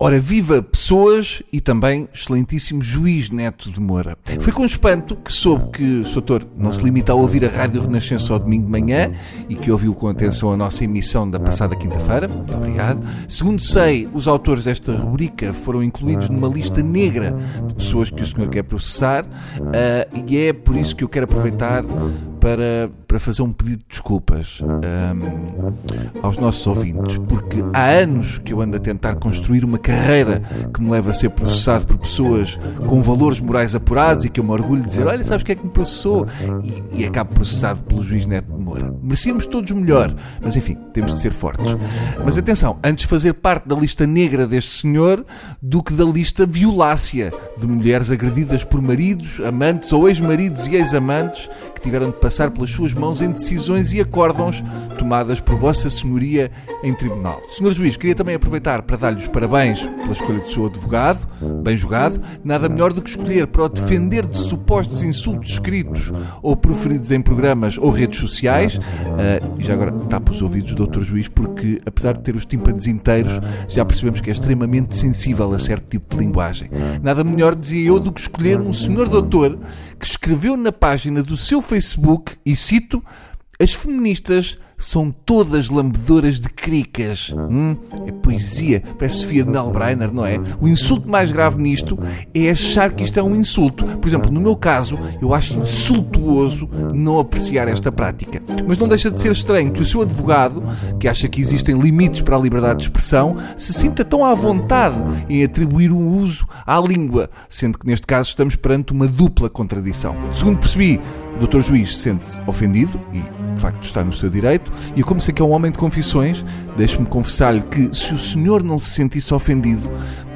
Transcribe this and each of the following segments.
Ora, viva pessoas e também excelentíssimo juiz Neto de Moura. Foi com espanto que soube que o Soutor não se limita a ouvir a Rádio Renascença ao domingo de manhã e que ouviu com atenção a nossa emissão da passada quinta-feira. Muito obrigado. Segundo sei, os autores desta rubrica foram incluídos numa lista negra de pessoas que o senhor quer processar uh, e é por isso que eu quero aproveitar para, para fazer um pedido de desculpas um, aos nossos ouvintes, porque há anos que eu ando a tentar construir uma carreira que me leva a ser processado por pessoas com valores morais apurados e que eu me orgulho de dizer: Olha, sabes que é que me processou? E, e acabo processado pelo juiz Neto Moura. Merecíamos todos melhor, mas enfim, temos de ser fortes. Mas atenção, antes fazer parte da lista negra deste senhor do que da lista violácea de mulheres agredidas por maridos, amantes ou ex-maridos e ex-amantes que tiveram de passar pelas suas mãos em decisões e acórdãos tomadas por Vossa Senhoria em tribunal. Senhor Juiz, queria também aproveitar para dar-lhe os parabéns pela escolha do seu advogado, bem julgado. Nada melhor do que escolher para o defender de supostos insultos escritos ou proferidos em programas ou redes sociais. Uh, e já agora tapa os ouvidos do Dr. Juiz, porque apesar de ter os tímpanos inteiros, já percebemos que é extremamente sensível a certo tipo de linguagem. Nada melhor, dizia eu, do que escolher um senhor doutor que escreveu na página do seu Facebook, e cito, as feministas são todas lambedoras de cricas. Hum? É poesia. Parece Sofia de Melbreiner, não é? O insulto mais grave nisto é achar que isto é um insulto. Por exemplo, no meu caso, eu acho insultuoso não apreciar esta prática. Mas não deixa de ser estranho que o seu advogado, que acha que existem limites para a liberdade de expressão, se sinta tão à vontade em atribuir um uso à língua, sendo que neste caso estamos perante uma dupla contradição. Segundo percebi, o Dr. Juiz sente-se ofendido e, de facto, está no seu direito. E como sei que é um homem de confissões, deixe-me confessar-lhe que, se o senhor não se sentisse ofendido,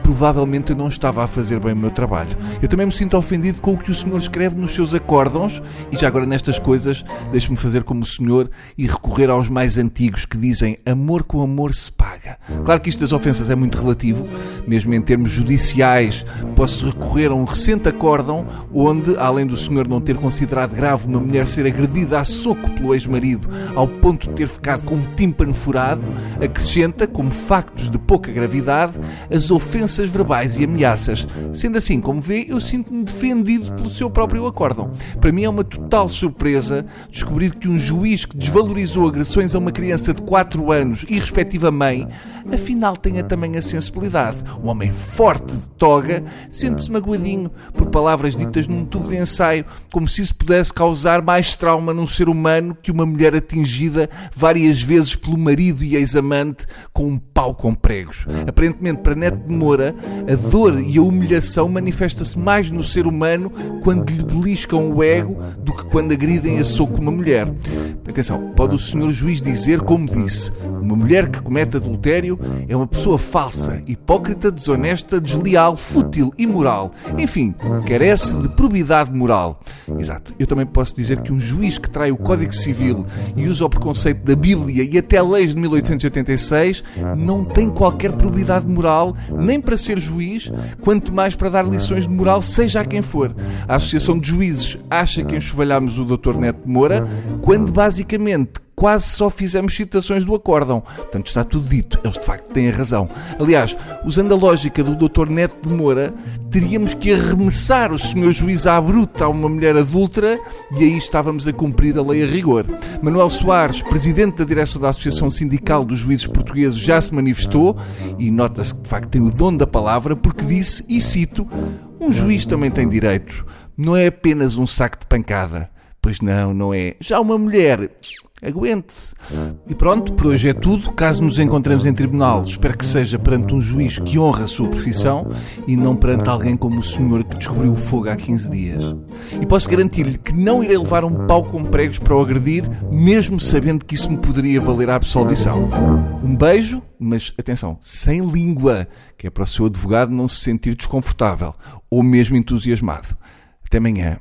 provavelmente eu não estava a fazer bem o meu trabalho. Eu também me sinto ofendido com o que o senhor escreve nos seus acórdãos e já agora nestas coisas deixe-me fazer como o senhor e recorrer aos mais antigos que dizem amor com amor se paga. Claro que isto das ofensas é muito relativo, mesmo em termos judiciais, posso recorrer a um recente acórdão onde, além do senhor não ter considerado grave uma mulher ser agredida a soco pelo ex-marido ao ponto de ter ficado com um tímpano furado, acrescenta, como factos de pouca gravidade, as ofensas ofensas verbais e ameaças. Sendo assim, como vê, eu sinto-me defendido pelo seu próprio acórdão. Para mim é uma total surpresa descobrir que um juiz que desvalorizou agressões a uma criança de 4 anos e respectiva mãe, afinal tenha também a sensibilidade. Um homem forte de toga sente-se magoadinho por palavras ditas num tubo de ensaio, como se isso pudesse causar mais trauma num ser humano que uma mulher atingida várias vezes pelo marido e ex-amante com um pau com pregos. Aparentemente, para Neto de Moura, a dor e a humilhação manifesta-se mais no ser humano quando lhe beliscam o ego do que quando agridem a soco uma mulher. Atenção, pode o senhor juiz dizer, como disse, uma mulher que comete adultério é uma pessoa falsa, hipócrita, desonesta, desleal, fútil, imoral. Enfim, carece de probidade moral. Exato. Eu também posso dizer que um juiz que trai o Código Civil e usa o preconceito da Bíblia e até leis de 1886 não tem qualquer probidade moral, nem para ser juiz, quanto mais para dar lições de moral, seja a quem for. A Associação de Juízes acha que enxovalhámos o Dr. Neto Moura, quando basicamente quase só fizemos citações do acórdão. Portanto, está tudo dito. Eles de facto têm razão. Aliás, usando a lógica do Dr. Neto de Moura, teríamos que arremessar o senhor juiz à bruta a uma mulher adulta e aí estávamos a cumprir a lei a rigor. Manuel Soares, presidente da direção da Associação Sindical dos Juízes Portugueses, já se manifestou e nota-se que de facto tem o dom da palavra porque disse, e cito, um juiz também tem direitos. Não é apenas um saco de pancada. Pois não, não é. Já uma mulher Aguente-se. E pronto, por hoje é tudo. Caso nos encontremos em tribunal, espero que seja perante um juiz que honra a sua profissão e não perante alguém como o senhor que descobriu o fogo há 15 dias. E posso garantir-lhe que não irei levar um pau com pregos para o agredir, mesmo sabendo que isso me poderia valer a absolvição. Um beijo, mas atenção, sem língua, que é para o seu advogado não se sentir desconfortável ou mesmo entusiasmado. Até amanhã.